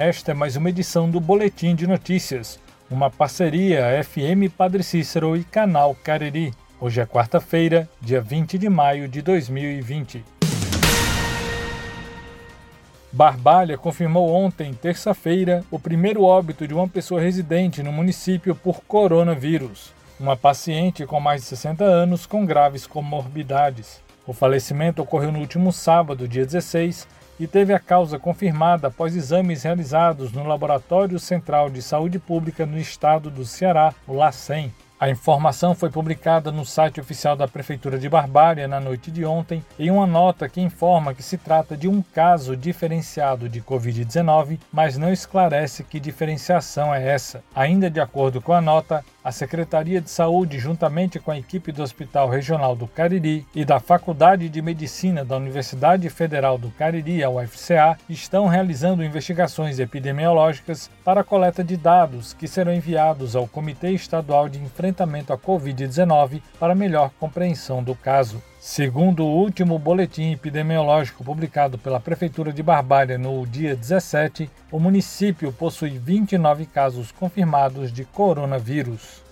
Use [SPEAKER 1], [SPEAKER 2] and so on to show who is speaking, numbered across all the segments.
[SPEAKER 1] Esta é mais uma edição do Boletim de Notícias, uma parceria FM Padre Cícero e Canal Cariri. Hoje é quarta-feira, dia 20 de maio de 2020. Barbalha confirmou ontem, terça-feira, o primeiro óbito de uma pessoa residente no município por coronavírus, uma paciente com mais de 60 anos com graves comorbidades. O falecimento ocorreu no último sábado, dia 16, e teve a causa confirmada após exames realizados no Laboratório Central de Saúde Pública no estado do Ceará, o LACEN. A informação foi publicada no site oficial da Prefeitura de Barbária na noite de ontem em uma nota que informa que se trata de um caso diferenciado de Covid-19, mas não esclarece que diferenciação é essa. Ainda de acordo com a nota, a Secretaria de Saúde, juntamente com a equipe do Hospital Regional do Cariri e da Faculdade de Medicina da Universidade Federal do Cariri, a UFCA, estão realizando investigações epidemiológicas para a coleta de dados que serão enviados ao Comitê Estadual de Enfrentamento à Covid-19 para melhor compreensão do caso. Segundo o último boletim epidemiológico publicado pela Prefeitura de Barbalha no dia 17, o município possui 29 casos confirmados de coronavírus.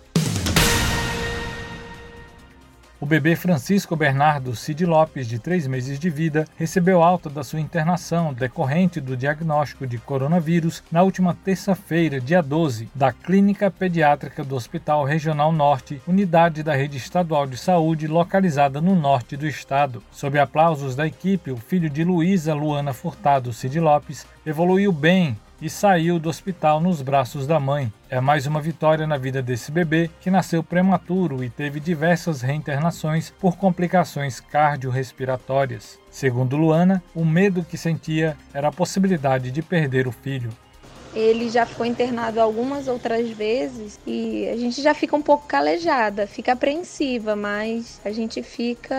[SPEAKER 1] O bebê Francisco Bernardo Cid Lopes, de três meses de vida, recebeu alta da sua internação decorrente do diagnóstico de coronavírus na última terça-feira, dia 12, da Clínica Pediátrica do Hospital Regional Norte, unidade da rede estadual de saúde localizada no norte do estado. Sob aplausos da equipe, o filho de Luísa Luana Furtado Cid Lopes evoluiu bem e saiu do hospital nos braços da mãe. É mais uma vitória na vida desse bebê que nasceu prematuro e teve diversas reinternações por complicações cardiorrespiratórias. Segundo Luana, o medo que sentia era a possibilidade de perder o filho.
[SPEAKER 2] Ele já ficou internado algumas outras vezes e a gente já fica um pouco calejada, fica apreensiva, mas a gente fica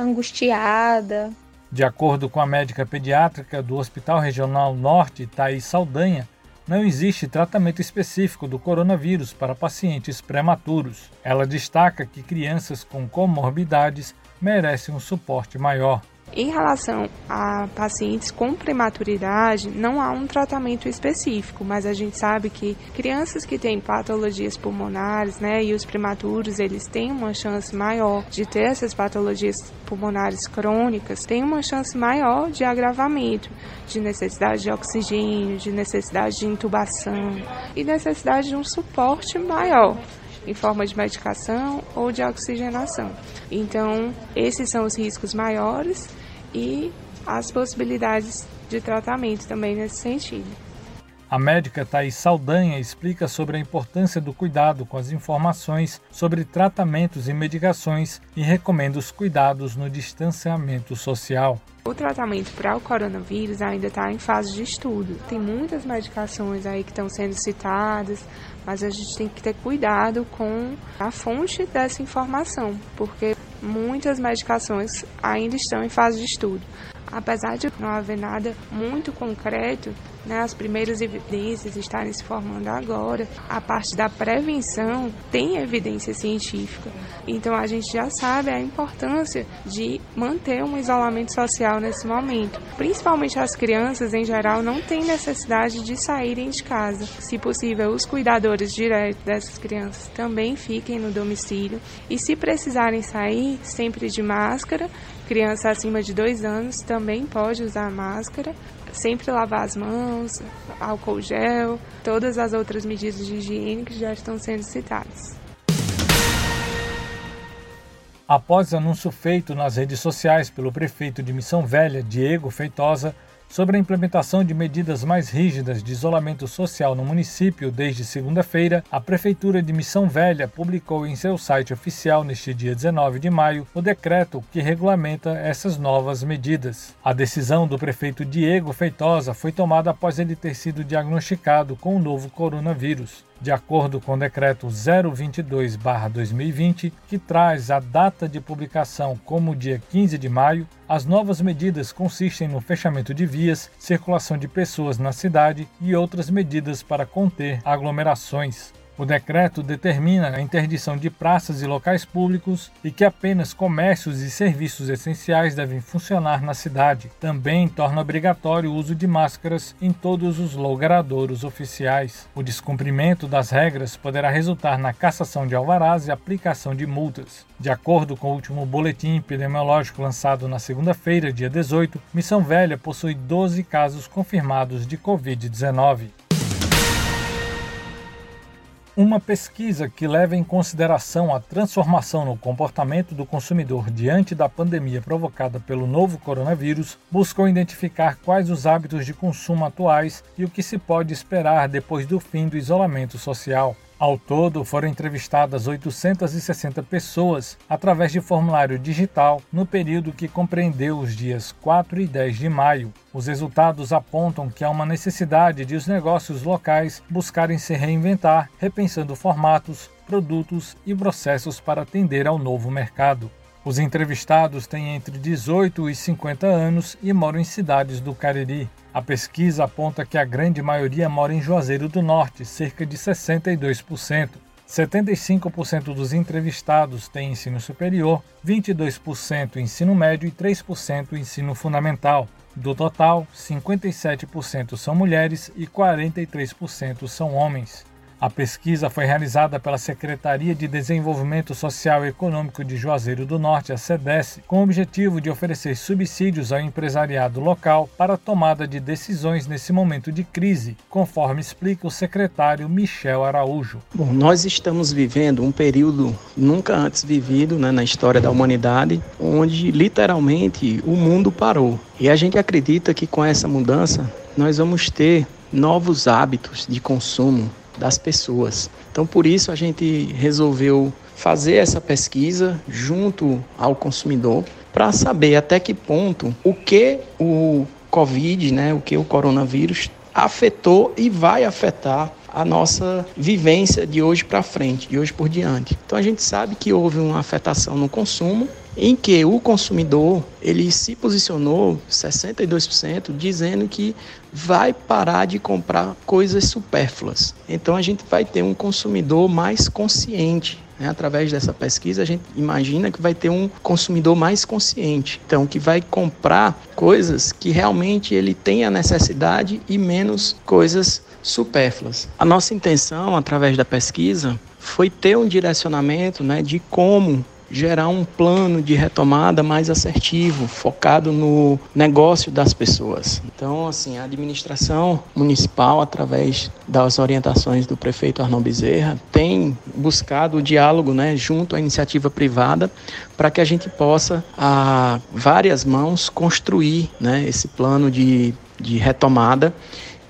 [SPEAKER 2] angustiada,
[SPEAKER 1] de acordo com a médica pediátrica do Hospital Regional Norte, Thaís Saldanha, não existe tratamento específico do coronavírus para pacientes prematuros. Ela destaca que crianças com comorbidades merecem um suporte maior.
[SPEAKER 3] Em relação a pacientes com prematuridade, não há um tratamento específico, mas a gente sabe que crianças que têm patologias pulmonares, né, e os prematuros, eles têm uma chance maior de ter essas patologias pulmonares crônicas, têm uma chance maior de agravamento, de necessidade de oxigênio, de necessidade de intubação e necessidade de um suporte maior em forma de medicação ou de oxigenação. Então, esses são os riscos maiores e as possibilidades de tratamento também nesse sentido.
[SPEAKER 1] A médica Thais Saldanha explica sobre a importância do cuidado com as informações sobre tratamentos e medicações e recomenda os cuidados no distanciamento social.
[SPEAKER 3] O tratamento para o coronavírus ainda está em fase de estudo. Tem muitas medicações aí que estão sendo citadas, mas a gente tem que ter cuidado com a fonte dessa informação, porque muitas medicações ainda estão em fase de estudo. Apesar de não haver nada muito concreto, né, as primeiras evidências estarem se formando agora, a parte da prevenção tem evidência científica. Então a gente já sabe a importância de manter um isolamento social nesse momento. Principalmente as crianças, em geral, não têm necessidade de saírem de casa. Se possível, os cuidadores diretos dessas crianças também fiquem no domicílio e, se precisarem sair, sempre de máscara. Criança acima de dois anos também pode usar máscara sempre lavar as mãos, álcool gel, todas as outras medidas de higiene que já estão sendo citadas.
[SPEAKER 1] Após anúncio feito nas redes sociais pelo prefeito de Missão Velha, Diego Feitosa, sobre a implementação de medidas mais rígidas de isolamento social no município desde segunda-feira, a Prefeitura de Missão Velha publicou em seu site oficial neste dia 19 de maio o decreto que regulamenta essas novas medidas. A decisão do prefeito Diego Feitosa foi tomada após ele ter sido diagnosticado com o novo coronavírus de acordo com o decreto 022/2020, que traz a data de publicação como dia 15 de maio, as novas medidas consistem no fechamento de vias, circulação de pessoas na cidade e outras medidas para conter aglomerações. O decreto determina a interdição de praças e locais públicos e que apenas comércios e serviços essenciais devem funcionar na cidade. Também torna obrigatório o uso de máscaras em todos os logradouros oficiais. O descumprimento das regras poderá resultar na cassação de alvarás e aplicação de multas. De acordo com o último boletim epidemiológico lançado na segunda-feira, dia 18, Missão Velha possui 12 casos confirmados de Covid-19. Uma pesquisa que leva em consideração a transformação no comportamento do consumidor diante da pandemia provocada pelo novo coronavírus buscou identificar quais os hábitos de consumo atuais e o que se pode esperar depois do fim do isolamento social. Ao todo, foram entrevistadas 860 pessoas através de formulário digital no período que compreendeu os dias 4 e 10 de maio. Os resultados apontam que há uma necessidade de os negócios locais buscarem se reinventar, repensando formatos, produtos e processos para atender ao novo mercado. Os entrevistados têm entre 18 e 50 anos e moram em cidades do Cariri. A pesquisa aponta que a grande maioria mora em Juazeiro do Norte, cerca de 62%. 75% dos entrevistados têm ensino superior, 22% ensino médio e 3% ensino fundamental. Do total, 57% são mulheres e 43% são homens. A pesquisa foi realizada pela Secretaria de Desenvolvimento Social e Econômico de Juazeiro do Norte, a SEDES, com o objetivo de oferecer subsídios ao empresariado local para a tomada de decisões nesse momento de crise, conforme explica o secretário Michel Araújo.
[SPEAKER 4] Bom, nós estamos vivendo um período nunca antes vivido né, na história da humanidade, onde literalmente o mundo parou. E a gente acredita que com essa mudança nós vamos ter novos hábitos de consumo, das pessoas. Então, por isso, a gente resolveu fazer essa pesquisa junto ao consumidor para saber até que ponto o que o Covid, né, o que o coronavírus afetou e vai afetar a nossa vivência de hoje para frente, de hoje por diante. Então a gente sabe que houve uma afetação no consumo, em que o consumidor ele se posicionou 62% dizendo que vai parar de comprar coisas supérfluas. Então a gente vai ter um consumidor mais consciente. Né? Através dessa pesquisa, a gente imagina que vai ter um consumidor mais consciente, então que vai comprar coisas que realmente ele tem a necessidade e menos coisas supérfluas. A nossa intenção, através da pesquisa, foi ter um direcionamento né, de como gerar um plano de retomada mais assertivo, focado no negócio das pessoas. Então, assim, a administração municipal, através das orientações do prefeito Arnon Bezerra, tem buscado o diálogo né, junto à iniciativa privada para que a gente possa, a várias mãos, construir né, esse plano de, de retomada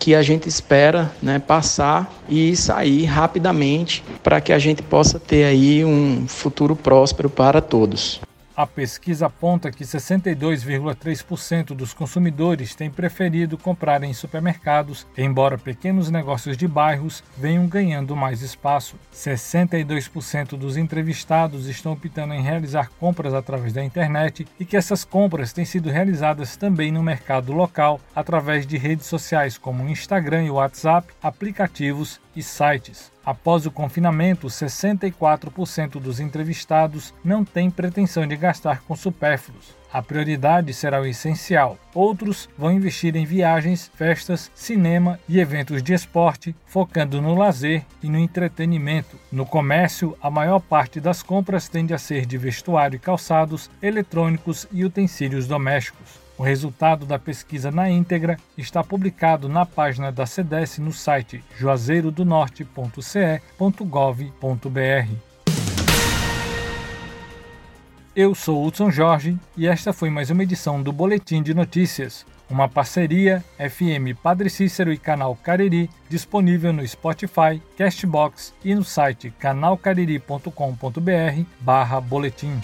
[SPEAKER 4] que a gente espera né, passar e sair rapidamente para que a gente possa ter aí um futuro próspero para todos.
[SPEAKER 1] A pesquisa aponta que 62,3% dos consumidores têm preferido comprar em supermercados, embora pequenos negócios de bairros venham ganhando mais espaço. 62% dos entrevistados estão optando em realizar compras através da internet e que essas compras têm sido realizadas também no mercado local através de redes sociais como Instagram e WhatsApp, aplicativos e sites. Após o confinamento, 64% dos entrevistados não têm pretensão de gastar com supérfluos. A prioridade será o essencial. Outros vão investir em viagens, festas, cinema e eventos de esporte, focando no lazer e no entretenimento. No comércio, a maior parte das compras tende a ser de vestuário e calçados, eletrônicos e utensílios domésticos. O resultado da pesquisa na íntegra está publicado na página da CDS no site juazeirodonorte.ce.gov.br. Eu sou Hudson Jorge e esta foi mais uma edição do Boletim de Notícias, uma parceria FM Padre Cícero e Canal Cariri, disponível no Spotify, Castbox e no site canalcariri.com.br barra boletim.